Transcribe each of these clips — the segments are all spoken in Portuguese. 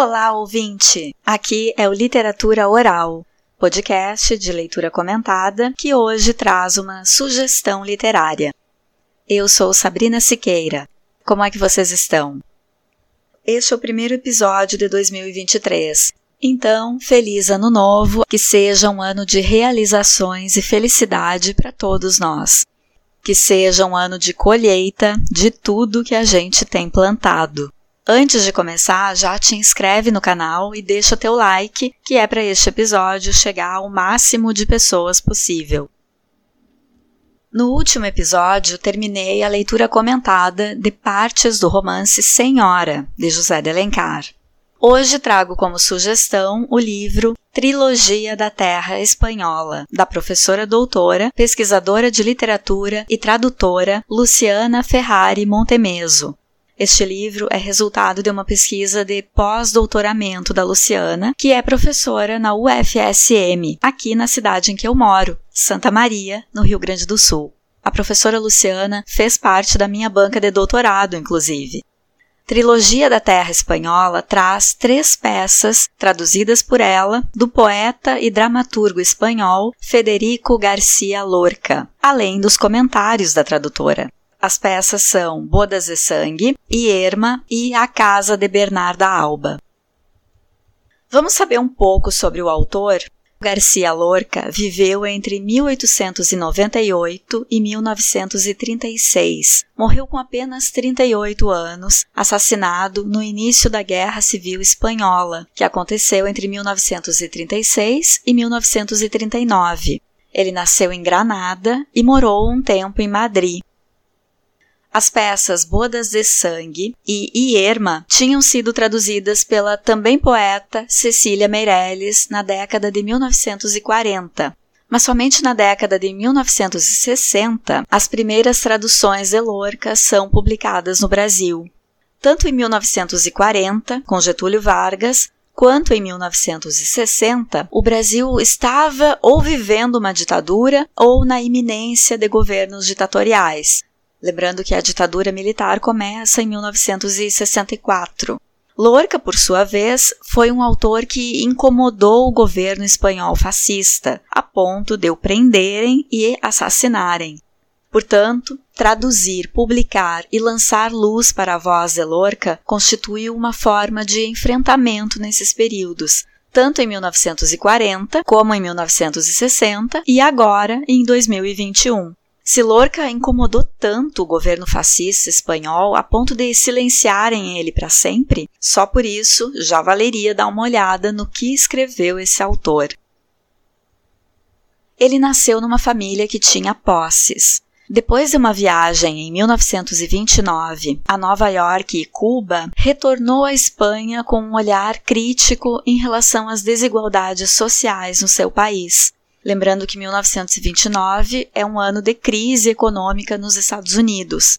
Olá, ouvinte! Aqui é o Literatura Oral, podcast de leitura comentada que hoje traz uma sugestão literária. Eu sou Sabrina Siqueira. Como é que vocês estão? Este é o primeiro episódio de 2023. Então, feliz ano novo, que seja um ano de realizações e felicidade para todos nós. Que seja um ano de colheita de tudo que a gente tem plantado. Antes de começar, já te inscreve no canal e deixa teu like, que é para este episódio chegar ao máximo de pessoas possível. No último episódio, terminei a leitura comentada de partes do romance Senhora, de José de Alencar. Hoje trago como sugestão o livro Trilogia da Terra Espanhola, da professora doutora, pesquisadora de literatura e tradutora Luciana Ferrari Montemeso, este livro é resultado de uma pesquisa de pós-doutoramento da Luciana, que é professora na UFSM, aqui na cidade em que eu moro, Santa Maria, no Rio Grande do Sul. A professora Luciana fez parte da minha banca de doutorado, inclusive. Trilogia da Terra Espanhola traz três peças traduzidas por ela do poeta e dramaturgo espanhol Federico Garcia Lorca, além dos comentários da tradutora. As peças são Bodas de Sangue, Irma e A Casa de Bernarda Alba. Vamos saber um pouco sobre o autor? Garcia Lorca viveu entre 1898 e 1936. Morreu com apenas 38 anos, assassinado no início da Guerra Civil Espanhola, que aconteceu entre 1936 e 1939. Ele nasceu em Granada e morou um tempo em Madrid. As peças Bodas de Sangue e Ierma tinham sido traduzidas pela também poeta Cecília Meirelles na década de 1940. Mas somente na década de 1960 as primeiras traduções de Lorca são publicadas no Brasil. Tanto em 1940, com Getúlio Vargas, quanto em 1960, o Brasil estava ou vivendo uma ditadura ou na iminência de governos ditatoriais, Lembrando que a ditadura militar começa em 1964. Lorca, por sua vez, foi um autor que incomodou o governo espanhol fascista, a ponto de o prenderem e assassinarem. Portanto, traduzir, publicar e lançar luz para a voz de Lorca constituiu uma forma de enfrentamento nesses períodos, tanto em 1940 como em 1960 e agora em 2021. Se Lorca incomodou tanto o governo fascista espanhol a ponto de silenciarem ele para sempre, só por isso já valeria dar uma olhada no que escreveu esse autor. Ele nasceu numa família que tinha posses. Depois de uma viagem em 1929 a Nova York e Cuba, retornou à Espanha com um olhar crítico em relação às desigualdades sociais no seu país Lembrando que 1929 é um ano de crise econômica nos Estados Unidos.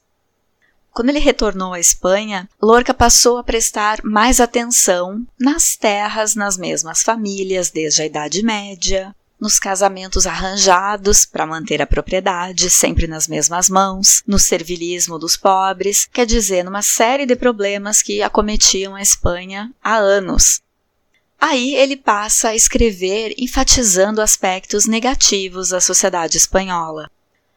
Quando ele retornou à Espanha, Lorca passou a prestar mais atenção nas terras nas mesmas famílias desde a Idade Média, nos casamentos arranjados para manter a propriedade sempre nas mesmas mãos, no servilismo dos pobres, quer dizer, numa série de problemas que acometiam a Espanha há anos. Aí ele passa a escrever enfatizando aspectos negativos da sociedade espanhola.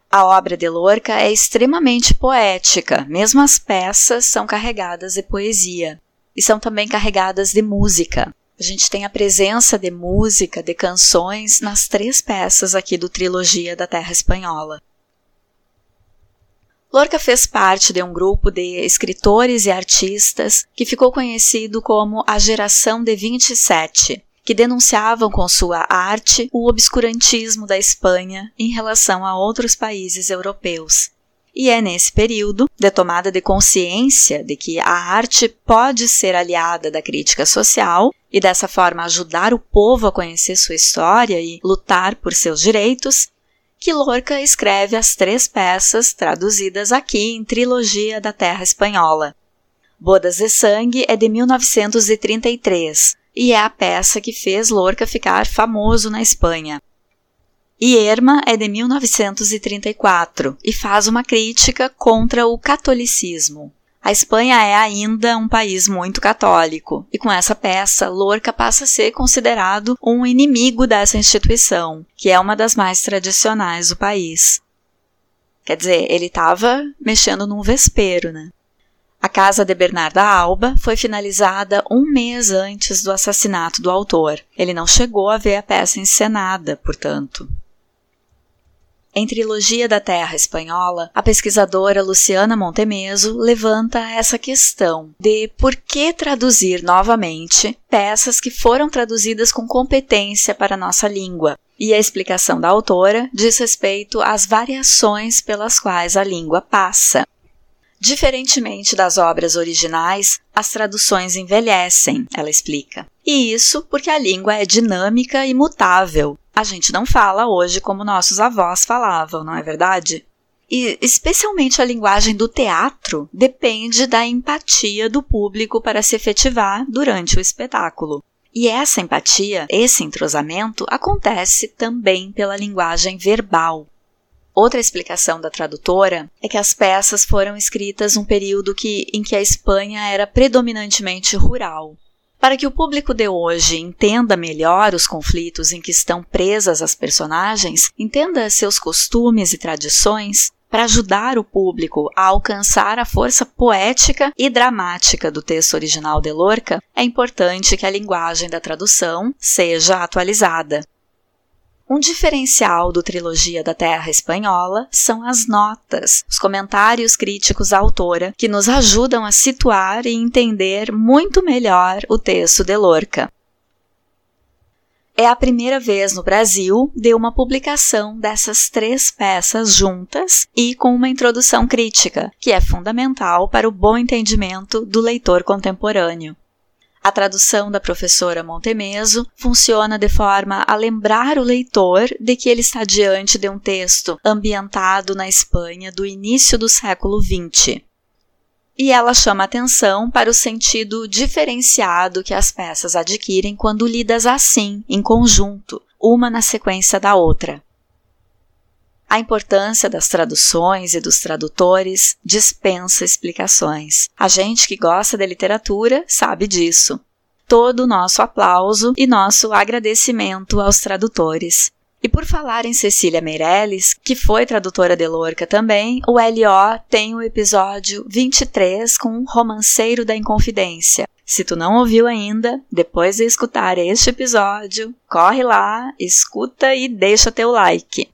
A obra de Lorca é extremamente poética, mesmo as peças são carregadas de poesia e são também carregadas de música. A gente tem a presença de música, de canções nas três peças aqui do Trilogia da Terra Espanhola. Lorca fez parte de um grupo de escritores e artistas que ficou conhecido como a Geração de 27, que denunciavam com sua arte o obscurantismo da Espanha em relação a outros países europeus. E é nesse período de tomada de consciência de que a arte pode ser aliada da crítica social e dessa forma ajudar o povo a conhecer sua história e lutar por seus direitos, que Lorca escreve as três peças traduzidas aqui em Trilogia da Terra Espanhola. Bodas de Sangue é de 1933 e é a peça que fez Lorca ficar famoso na Espanha. Irma é de 1934 e faz uma crítica contra o catolicismo. A Espanha é ainda um país muito católico, e com essa peça, Lorca passa a ser considerado um inimigo dessa instituição, que é uma das mais tradicionais do país. Quer dizer, ele estava mexendo num vespeiro, né? A casa de Bernarda Alba foi finalizada um mês antes do assassinato do autor. Ele não chegou a ver a peça encenada, portanto. Em Trilogia da Terra Espanhola, a pesquisadora Luciana Montemeso levanta essa questão de por que traduzir novamente peças que foram traduzidas com competência para a nossa língua. E a explicação da autora diz respeito às variações pelas quais a língua passa. Diferentemente das obras originais, as traduções envelhecem, ela explica. E isso porque a língua é dinâmica e mutável, a gente não fala hoje como nossos avós falavam, não é verdade? E especialmente a linguagem do teatro depende da empatia do público para se efetivar durante o espetáculo. E essa empatia, esse entrosamento, acontece também pela linguagem verbal. Outra explicação da tradutora é que as peças foram escritas num período que, em que a Espanha era predominantemente rural, para que o público de hoje entenda melhor os conflitos em que estão presas as personagens, entenda seus costumes e tradições, para ajudar o público a alcançar a força poética e dramática do texto original de Lorca, é importante que a linguagem da tradução seja atualizada. Um diferencial do Trilogia da Terra Espanhola são as notas, os comentários críticos à autora, que nos ajudam a situar e entender muito melhor o texto de Lorca. É a primeira vez no Brasil de uma publicação dessas três peças juntas e com uma introdução crítica, que é fundamental para o bom entendimento do leitor contemporâneo. A tradução da professora Montemeso funciona de forma a lembrar o leitor de que ele está diante de um texto ambientado na Espanha do início do século XX. E ela chama atenção para o sentido diferenciado que as peças adquirem quando lidas assim, em conjunto, uma na sequência da outra. A importância das traduções e dos tradutores dispensa explicações. A gente que gosta de literatura sabe disso. Todo o nosso aplauso e nosso agradecimento aos tradutores. E por falar em Cecília Meirelles, que foi tradutora de Lorca também, o LO tem o episódio 23 com Romanceiro da Inconfidência. Se tu não ouviu ainda, depois de escutar este episódio, corre lá, escuta e deixa teu like.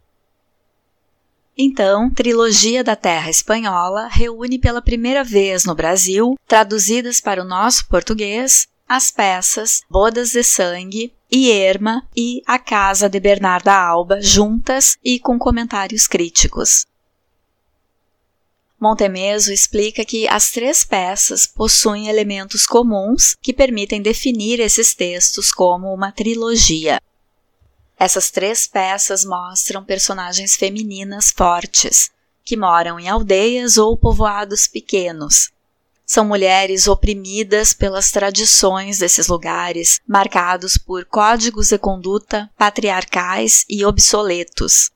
Então, Trilogia da Terra Espanhola reúne pela primeira vez no Brasil, traduzidas para o nosso português, as peças Bodas de Sangue, Ierma e A Casa de Bernarda Alba juntas e com comentários críticos. Montemeso explica que as três peças possuem elementos comuns que permitem definir esses textos como uma trilogia. Essas três peças mostram personagens femininas fortes, que moram em aldeias ou povoados pequenos. São mulheres oprimidas pelas tradições desses lugares, marcados por códigos de conduta patriarcais e obsoletos.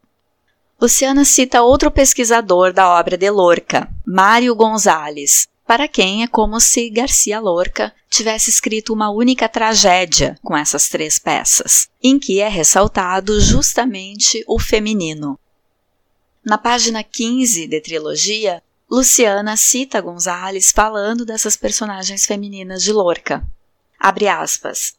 Luciana cita outro pesquisador da obra de Lorca, Mário Gonzalez, para quem é como se Garcia Lorca tivesse escrito uma única tragédia com essas três peças, em que é ressaltado justamente o feminino. Na página 15 de trilogia, Luciana cita Gonzales falando dessas personagens femininas de Lorca. Abre aspas.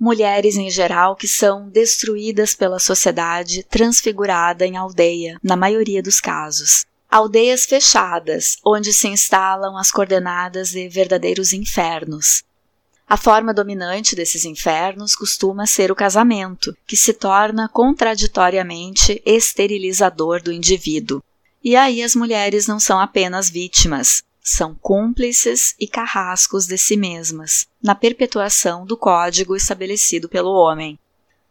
Mulheres em geral que são destruídas pela sociedade, transfigurada em aldeia, na maioria dos casos aldeias fechadas, onde se instalam as coordenadas de verdadeiros infernos. A forma dominante desses infernos costuma ser o casamento, que se torna contraditoriamente esterilizador do indivíduo. E aí as mulheres não são apenas vítimas, são cúmplices e carrascos de si mesmas, na perpetuação do código estabelecido pelo homem.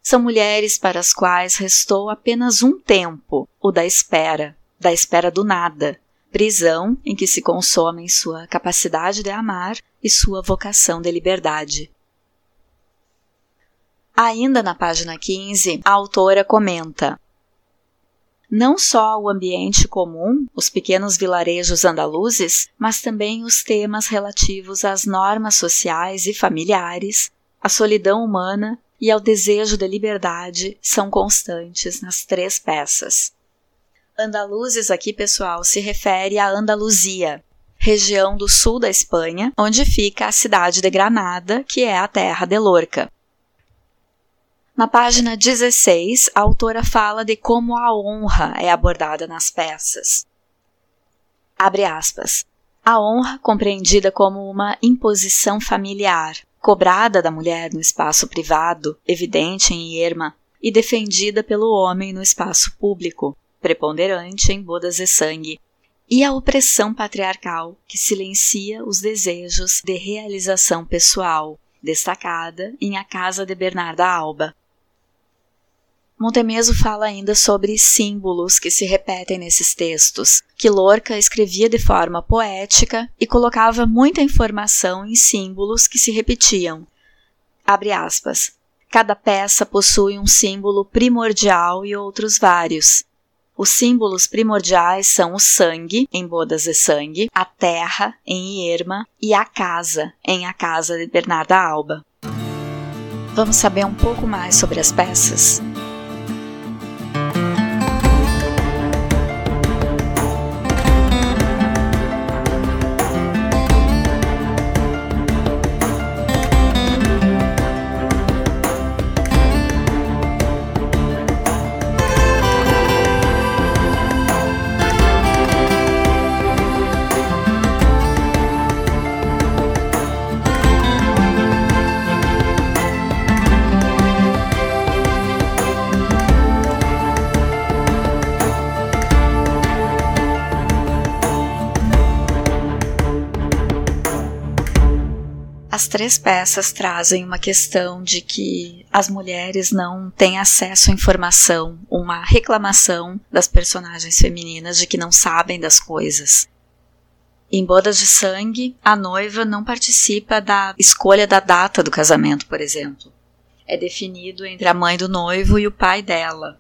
São mulheres para as quais restou apenas um tempo, o da espera, da espera do nada, prisão em que se consomem sua capacidade de amar e sua vocação de liberdade. Ainda na página 15, a autora comenta: não só o ambiente comum, os pequenos vilarejos andaluzes, mas também os temas relativos às normas sociais e familiares, à solidão humana e ao desejo de liberdade são constantes nas três peças. Andaluzes aqui, pessoal, se refere à Andaluzia, região do sul da Espanha, onde fica a cidade de Granada, que é a terra de Lorca. Na página 16, a autora fala de como a honra é abordada nas peças. Abre aspas. A honra, compreendida como uma imposição familiar, cobrada da mulher no espaço privado, evidente em Irma, e defendida pelo homem no espaço público, preponderante em bodas de sangue, e a opressão patriarcal que silencia os desejos de realização pessoal, destacada em A Casa de Bernarda Alba. Montemeso fala ainda sobre símbolos que se repetem nesses textos, que Lorca escrevia de forma poética e colocava muita informação em símbolos que se repetiam. Abre aspas. Cada peça possui um símbolo primordial e outros vários. Os símbolos primordiais são o sangue, em bodas de sangue, a terra, em Ierma, e a casa, em A Casa de Bernarda Alba. Vamos saber um pouco mais sobre as peças? Três peças trazem uma questão de que as mulheres não têm acesso à informação, uma reclamação das personagens femininas de que não sabem das coisas. Em Bodas de Sangue, a noiva não participa da escolha da data do casamento, por exemplo. É definido entre a mãe do noivo e o pai dela.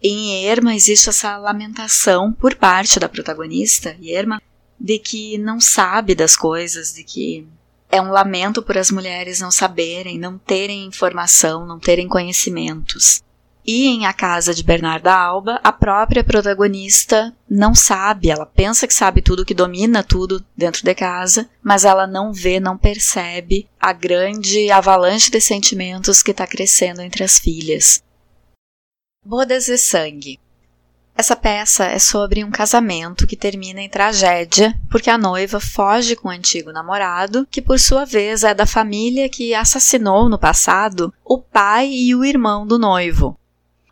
Em Erma existe essa lamentação por parte da protagonista, Erma, de que não sabe das coisas, de que é um lamento por as mulheres não saberem, não terem informação, não terem conhecimentos. E em A Casa de Bernarda Alba, a própria protagonista não sabe, ela pensa que sabe tudo, que domina tudo dentro de casa, mas ela não vê, não percebe a grande avalanche de sentimentos que está crescendo entre as filhas. Bodas de Sangue essa peça é sobre um casamento que termina em tragédia, porque a noiva foge com o antigo namorado, que por sua vez é da família que assassinou no passado o pai e o irmão do noivo.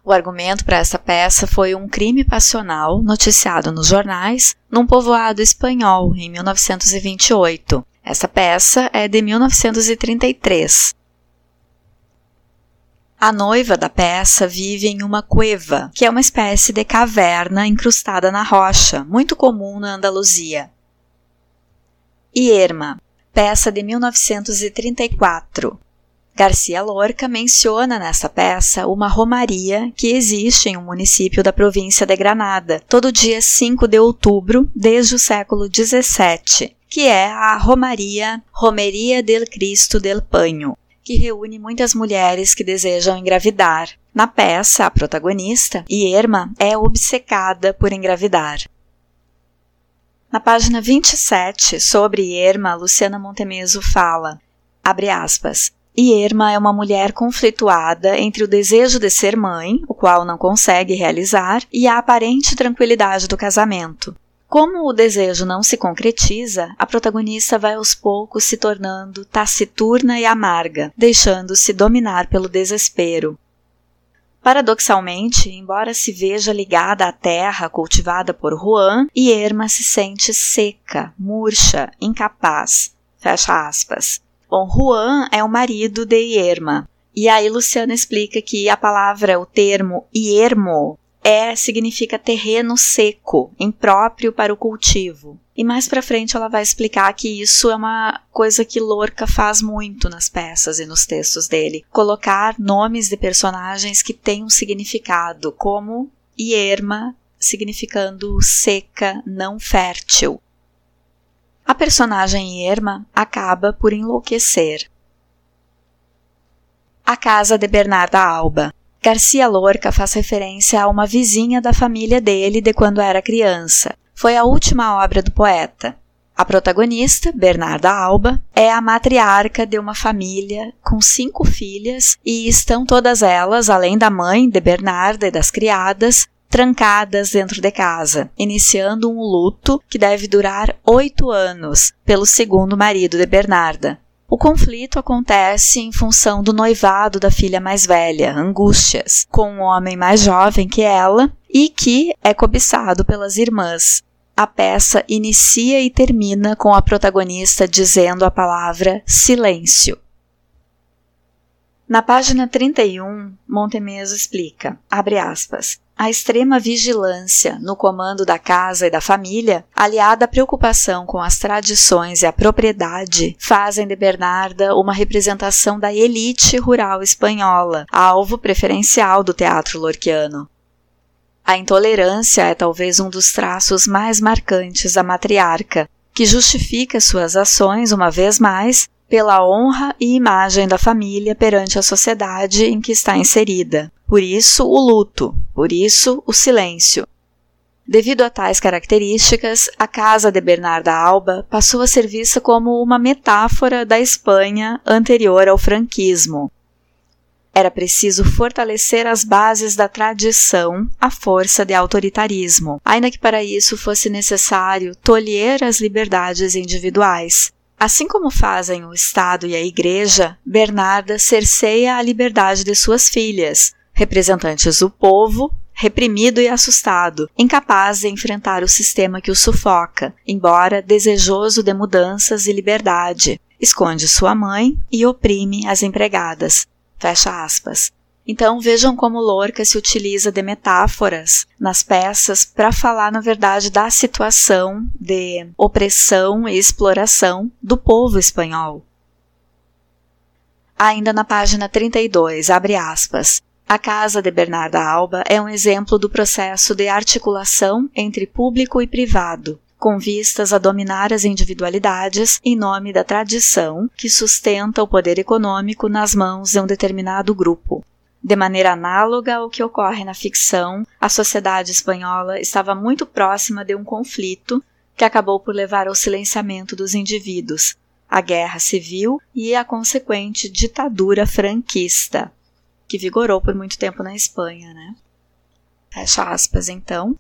O argumento para essa peça foi um crime passional noticiado nos jornais num povoado espanhol em 1928. Essa peça é de 1933. A noiva da peça vive em uma cueva, que é uma espécie de caverna incrustada na rocha, muito comum na Andaluzia. Ierma, peça de 1934. Garcia Lorca menciona nessa peça uma romaria que existe em um município da província de Granada, todo dia 5 de outubro, desde o século XVII, que é a Romaria Romeria del Cristo del Panho, que reúne muitas mulheres que desejam engravidar. Na peça, a protagonista, Irma, é obcecada por engravidar. Na página 27, sobre Irma, Luciana Montemeso fala, abre aspas, Irma é uma mulher conflituada entre o desejo de ser mãe, o qual não consegue realizar, e a aparente tranquilidade do casamento. Como o desejo não se concretiza, a protagonista vai aos poucos se tornando taciturna e amarga, deixando-se dominar pelo desespero. Paradoxalmente, embora se veja ligada à terra cultivada por Juan, Irma se sente seca, murcha, incapaz. Fecha aspas. Bom, Juan é o marido de Irma. E aí Luciana explica que a palavra, o termo iermo, é significa terreno seco, impróprio para o cultivo. E mais para frente ela vai explicar que isso é uma coisa que Lorca faz muito nas peças e nos textos dele, colocar nomes de personagens que têm um significado, como Ierma, significando seca, não fértil. A personagem Irma acaba por enlouquecer. A Casa de Bernarda Alba. Garcia Lorca faz referência a uma vizinha da família dele de quando era criança. Foi a última obra do poeta. A protagonista, Bernarda Alba, é a matriarca de uma família com cinco filhas e estão todas elas, além da mãe de Bernarda e das criadas, trancadas dentro de casa, iniciando um luto que deve durar oito anos pelo segundo marido de Bernarda. O conflito acontece em função do noivado da filha mais velha, Angústias, com um homem mais jovem que ela e que é cobiçado pelas irmãs, a peça inicia e termina com a protagonista dizendo a palavra silêncio. Na página 31, Montemeso explica, abre aspas, a extrema vigilância no comando da casa e da família, aliada à preocupação com as tradições e a propriedade, fazem de Bernarda uma representação da elite rural espanhola, alvo preferencial do teatro lorquiano. A intolerância é talvez um dos traços mais marcantes da matriarca, que justifica suas ações, uma vez mais, pela honra e imagem da família perante a sociedade em que está inserida. Por isso, o luto, por isso, o silêncio. Devido a tais características, a casa de Bernarda Alba passou a ser vista como uma metáfora da Espanha anterior ao franquismo, era preciso fortalecer as bases da tradição à força de autoritarismo, ainda que para isso fosse necessário tolher as liberdades individuais. Assim como fazem o Estado e a Igreja, Bernarda cerceia a liberdade de suas filhas, representantes do povo, reprimido e assustado, incapaz de enfrentar o sistema que o sufoca, embora desejoso de mudanças e liberdade. Esconde sua mãe e oprime as empregadas, Fecha aspas. Então vejam como Lorca se utiliza de metáforas nas peças para falar, na verdade, da situação de opressão e exploração do povo espanhol. Ainda na página 32, abre aspas. A Casa de Bernarda Alba é um exemplo do processo de articulação entre público e privado, com vistas a dominar as individualidades em nome da tradição que sustenta o poder econômico nas mãos de um determinado grupo. De maneira análoga ao que ocorre na ficção, a sociedade espanhola estava muito próxima de um conflito que acabou por levar ao silenciamento dos indivíduos, a guerra civil e a consequente ditadura franquista, que vigorou por muito tempo na Espanha, né? Fecha aspas, então.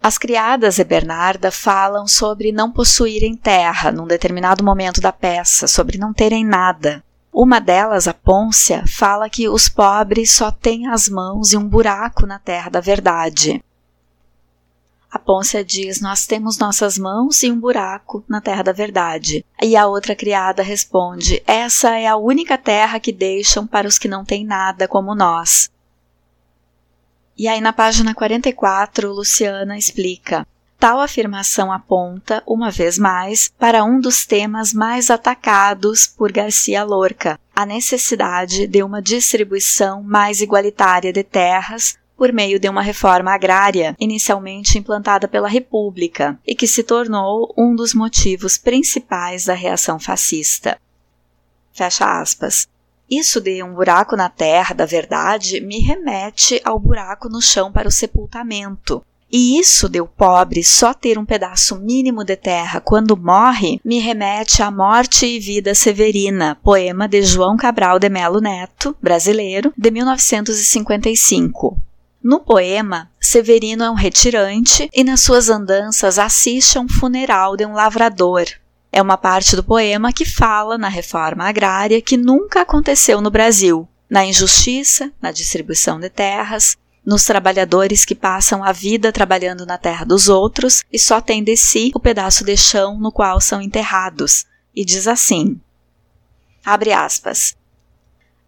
As criadas de Bernarda falam sobre não possuírem terra num determinado momento da peça, sobre não terem nada. Uma delas, a Pôncia, fala que os pobres só têm as mãos e um buraco na terra da verdade. A Pôncia diz: Nós temos nossas mãos e um buraco na terra da verdade. E a outra criada responde: Essa é a única terra que deixam para os que não têm nada como nós. E aí, na página 44, Luciana explica. Tal afirmação aponta, uma vez mais, para um dos temas mais atacados por Garcia Lorca, a necessidade de uma distribuição mais igualitária de terras por meio de uma reforma agrária, inicialmente implantada pela República, e que se tornou um dos motivos principais da reação fascista. Fecha aspas. Isso de um buraco na terra da verdade me remete ao buraco no chão para o sepultamento. E isso de o pobre só ter um pedaço mínimo de terra quando morre me remete à Morte e Vida Severina, poema de João Cabral de Melo Neto, brasileiro, de 1955. No poema, Severino é um retirante e nas suas andanças assiste a um funeral de um lavrador, é uma parte do poema que fala na reforma agrária que nunca aconteceu no Brasil, na injustiça, na distribuição de terras, nos trabalhadores que passam a vida trabalhando na terra dos outros e só têm de si o pedaço de chão no qual são enterrados. E diz assim: abre aspas.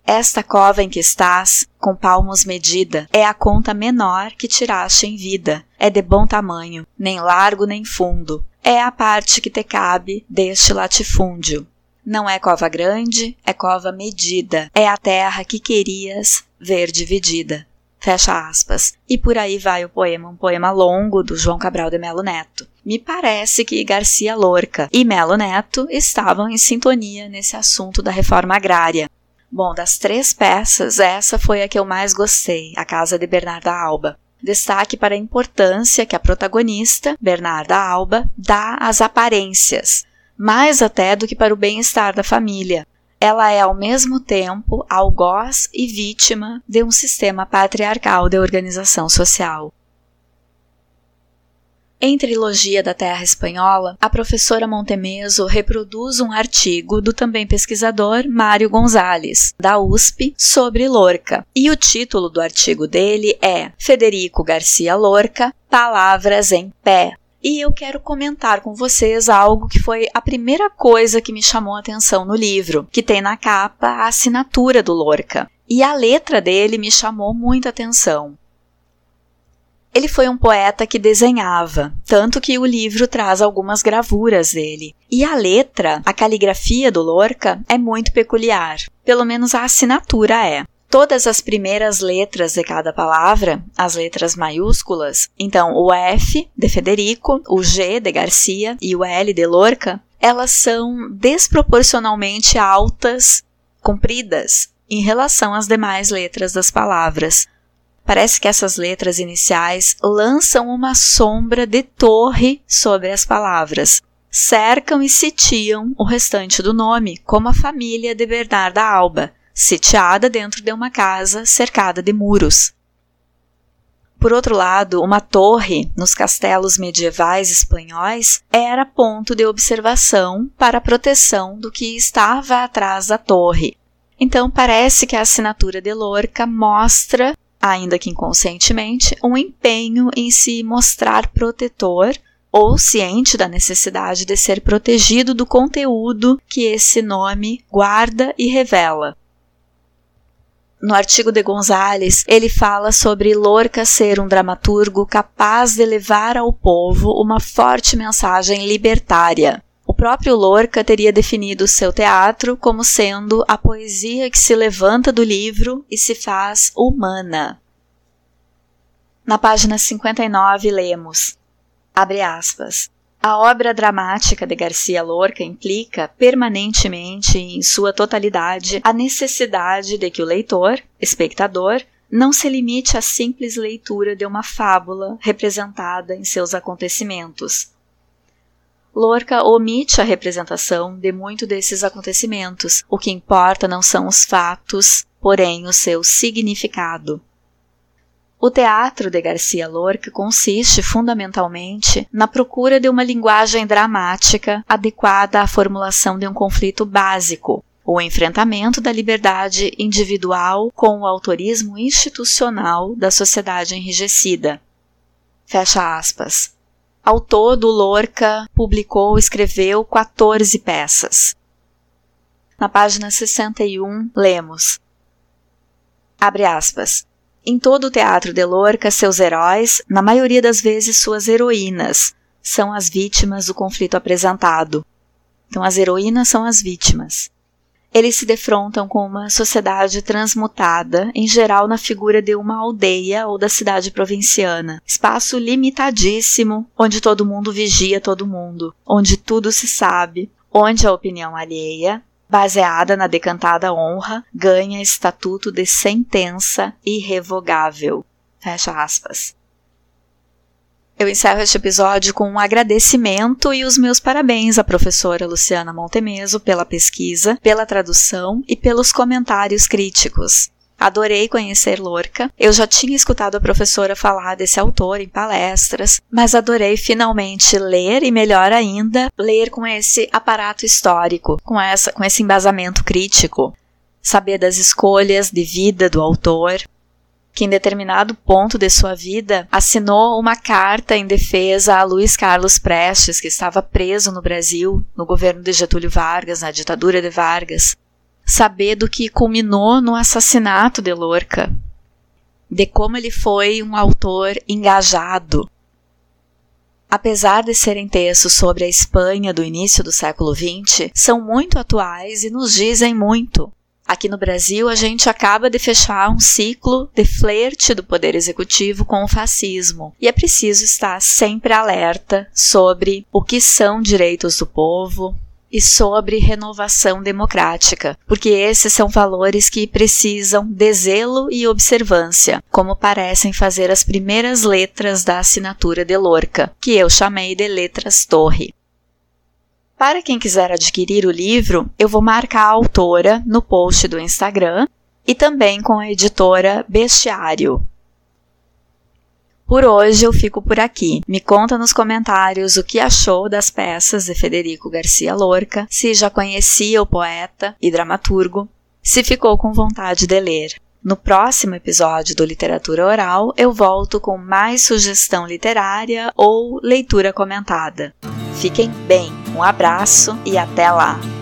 Esta cova em que estás, com palmos medida, é a conta menor que tiraste em vida. É de bom tamanho, nem largo nem fundo, é a parte que te cabe deste latifúndio. Não é cova grande, é cova medida, é a terra que querias ver dividida. Fecha aspas. E por aí vai o poema, um poema longo do João Cabral de Melo Neto. Me parece que Garcia Lorca e Melo Neto estavam em sintonia nesse assunto da reforma agrária. Bom, das três peças, essa foi a que eu mais gostei, A Casa de Bernarda Alba. Destaque para a importância que a protagonista, Bernarda Alba, dá às aparências, mais até do que para o bem-estar da família. Ela é ao mesmo tempo algoz e vítima de um sistema patriarcal de organização social. Em Trilogia da Terra Espanhola, a professora Montemeso reproduz um artigo do também pesquisador Mário Gonzalez, da USP, sobre Lorca. E o título do artigo dele é Federico Garcia Lorca, Palavras em Pé, e eu quero comentar com vocês algo que foi a primeira coisa que me chamou a atenção no livro, que tem na capa a assinatura do Lorca. E a letra dele me chamou muita atenção. Ele foi um poeta que desenhava, tanto que o livro traz algumas gravuras dele. E a letra, a caligrafia do Lorca, é muito peculiar. Pelo menos a assinatura é todas as primeiras letras de cada palavra, as letras maiúsculas, então o F de Federico, o G de Garcia e o L de Lorca, elas são desproporcionalmente altas, compridas, em relação às demais letras das palavras. Parece que essas letras iniciais lançam uma sombra de torre sobre as palavras, cercam e sitiam o restante do nome, como a família de Bernarda Alba, sitiada dentro de uma casa cercada de muros. Por outro lado, uma torre nos castelos medievais espanhóis era ponto de observação para a proteção do que estava atrás da torre. Então, parece que a assinatura de Lorca mostra, ainda que inconscientemente, um empenho em se mostrar protetor ou ciente da necessidade de ser protegido do conteúdo que esse nome guarda e revela no artigo de Gonzales, ele fala sobre Lorca ser um dramaturgo capaz de levar ao povo uma forte mensagem libertária. O próprio Lorca teria definido seu teatro como sendo a poesia que se levanta do livro e se faz humana. Na página 59 lemos, abre aspas, a obra dramática de Garcia Lorca implica permanentemente, em sua totalidade, a necessidade de que o leitor, espectador, não se limite à simples leitura de uma fábula representada em seus acontecimentos. Lorca omite a representação de muito desses acontecimentos. O que importa não são os fatos, porém o seu significado. O teatro de Garcia Lorca consiste fundamentalmente na procura de uma linguagem dramática adequada à formulação de um conflito básico, o enfrentamento da liberdade individual com o autorismo institucional da sociedade enrijecida. Fecha aspas. Ao todo, Lorca publicou e escreveu 14 peças. Na página 61, lemos: Abre aspas. Em todo o teatro de Lorca, seus heróis, na maioria das vezes suas heroínas, são as vítimas do conflito apresentado. Então, as heroínas são as vítimas. Eles se defrontam com uma sociedade transmutada, em geral na figura de uma aldeia ou da cidade provinciana. Espaço limitadíssimo, onde todo mundo vigia todo mundo, onde tudo se sabe, onde a opinião alheia baseada na decantada honra, ganha estatuto de sentença irrevogável. Fecha aspas. Eu encerro este episódio com um agradecimento e os meus parabéns à professora Luciana Montemeso pela pesquisa, pela tradução e pelos comentários críticos. Adorei conhecer Lorca. Eu já tinha escutado a professora falar desse autor em palestras, mas adorei finalmente ler e melhor ainda, ler com esse aparato histórico, com essa com esse embasamento crítico, saber das escolhas de vida do autor, que em determinado ponto de sua vida assinou uma carta em defesa a Luiz Carlos Prestes, que estava preso no Brasil, no governo de Getúlio Vargas, na ditadura de Vargas, saber do que culminou no assassinato de Lorca, de como ele foi um autor engajado. Apesar de serem textos sobre a Espanha do início do século XX, são muito atuais e nos dizem muito. Aqui no Brasil, a gente acaba de fechar um ciclo de flerte do poder executivo com o fascismo, e é preciso estar sempre alerta sobre o que são direitos do povo, e sobre renovação democrática, porque esses são valores que precisam de zelo e observância, como parecem fazer as primeiras letras da assinatura de Lorca, que eu chamei de letras torre. Para quem quiser adquirir o livro, eu vou marcar a autora no post do Instagram e também com a editora Bestiário. Por hoje eu fico por aqui. Me conta nos comentários o que achou das peças de Federico Garcia Lorca, se já conhecia o poeta e dramaturgo, se ficou com vontade de ler. No próximo episódio do Literatura Oral, eu volto com mais sugestão literária ou leitura comentada. Fiquem bem, um abraço e até lá!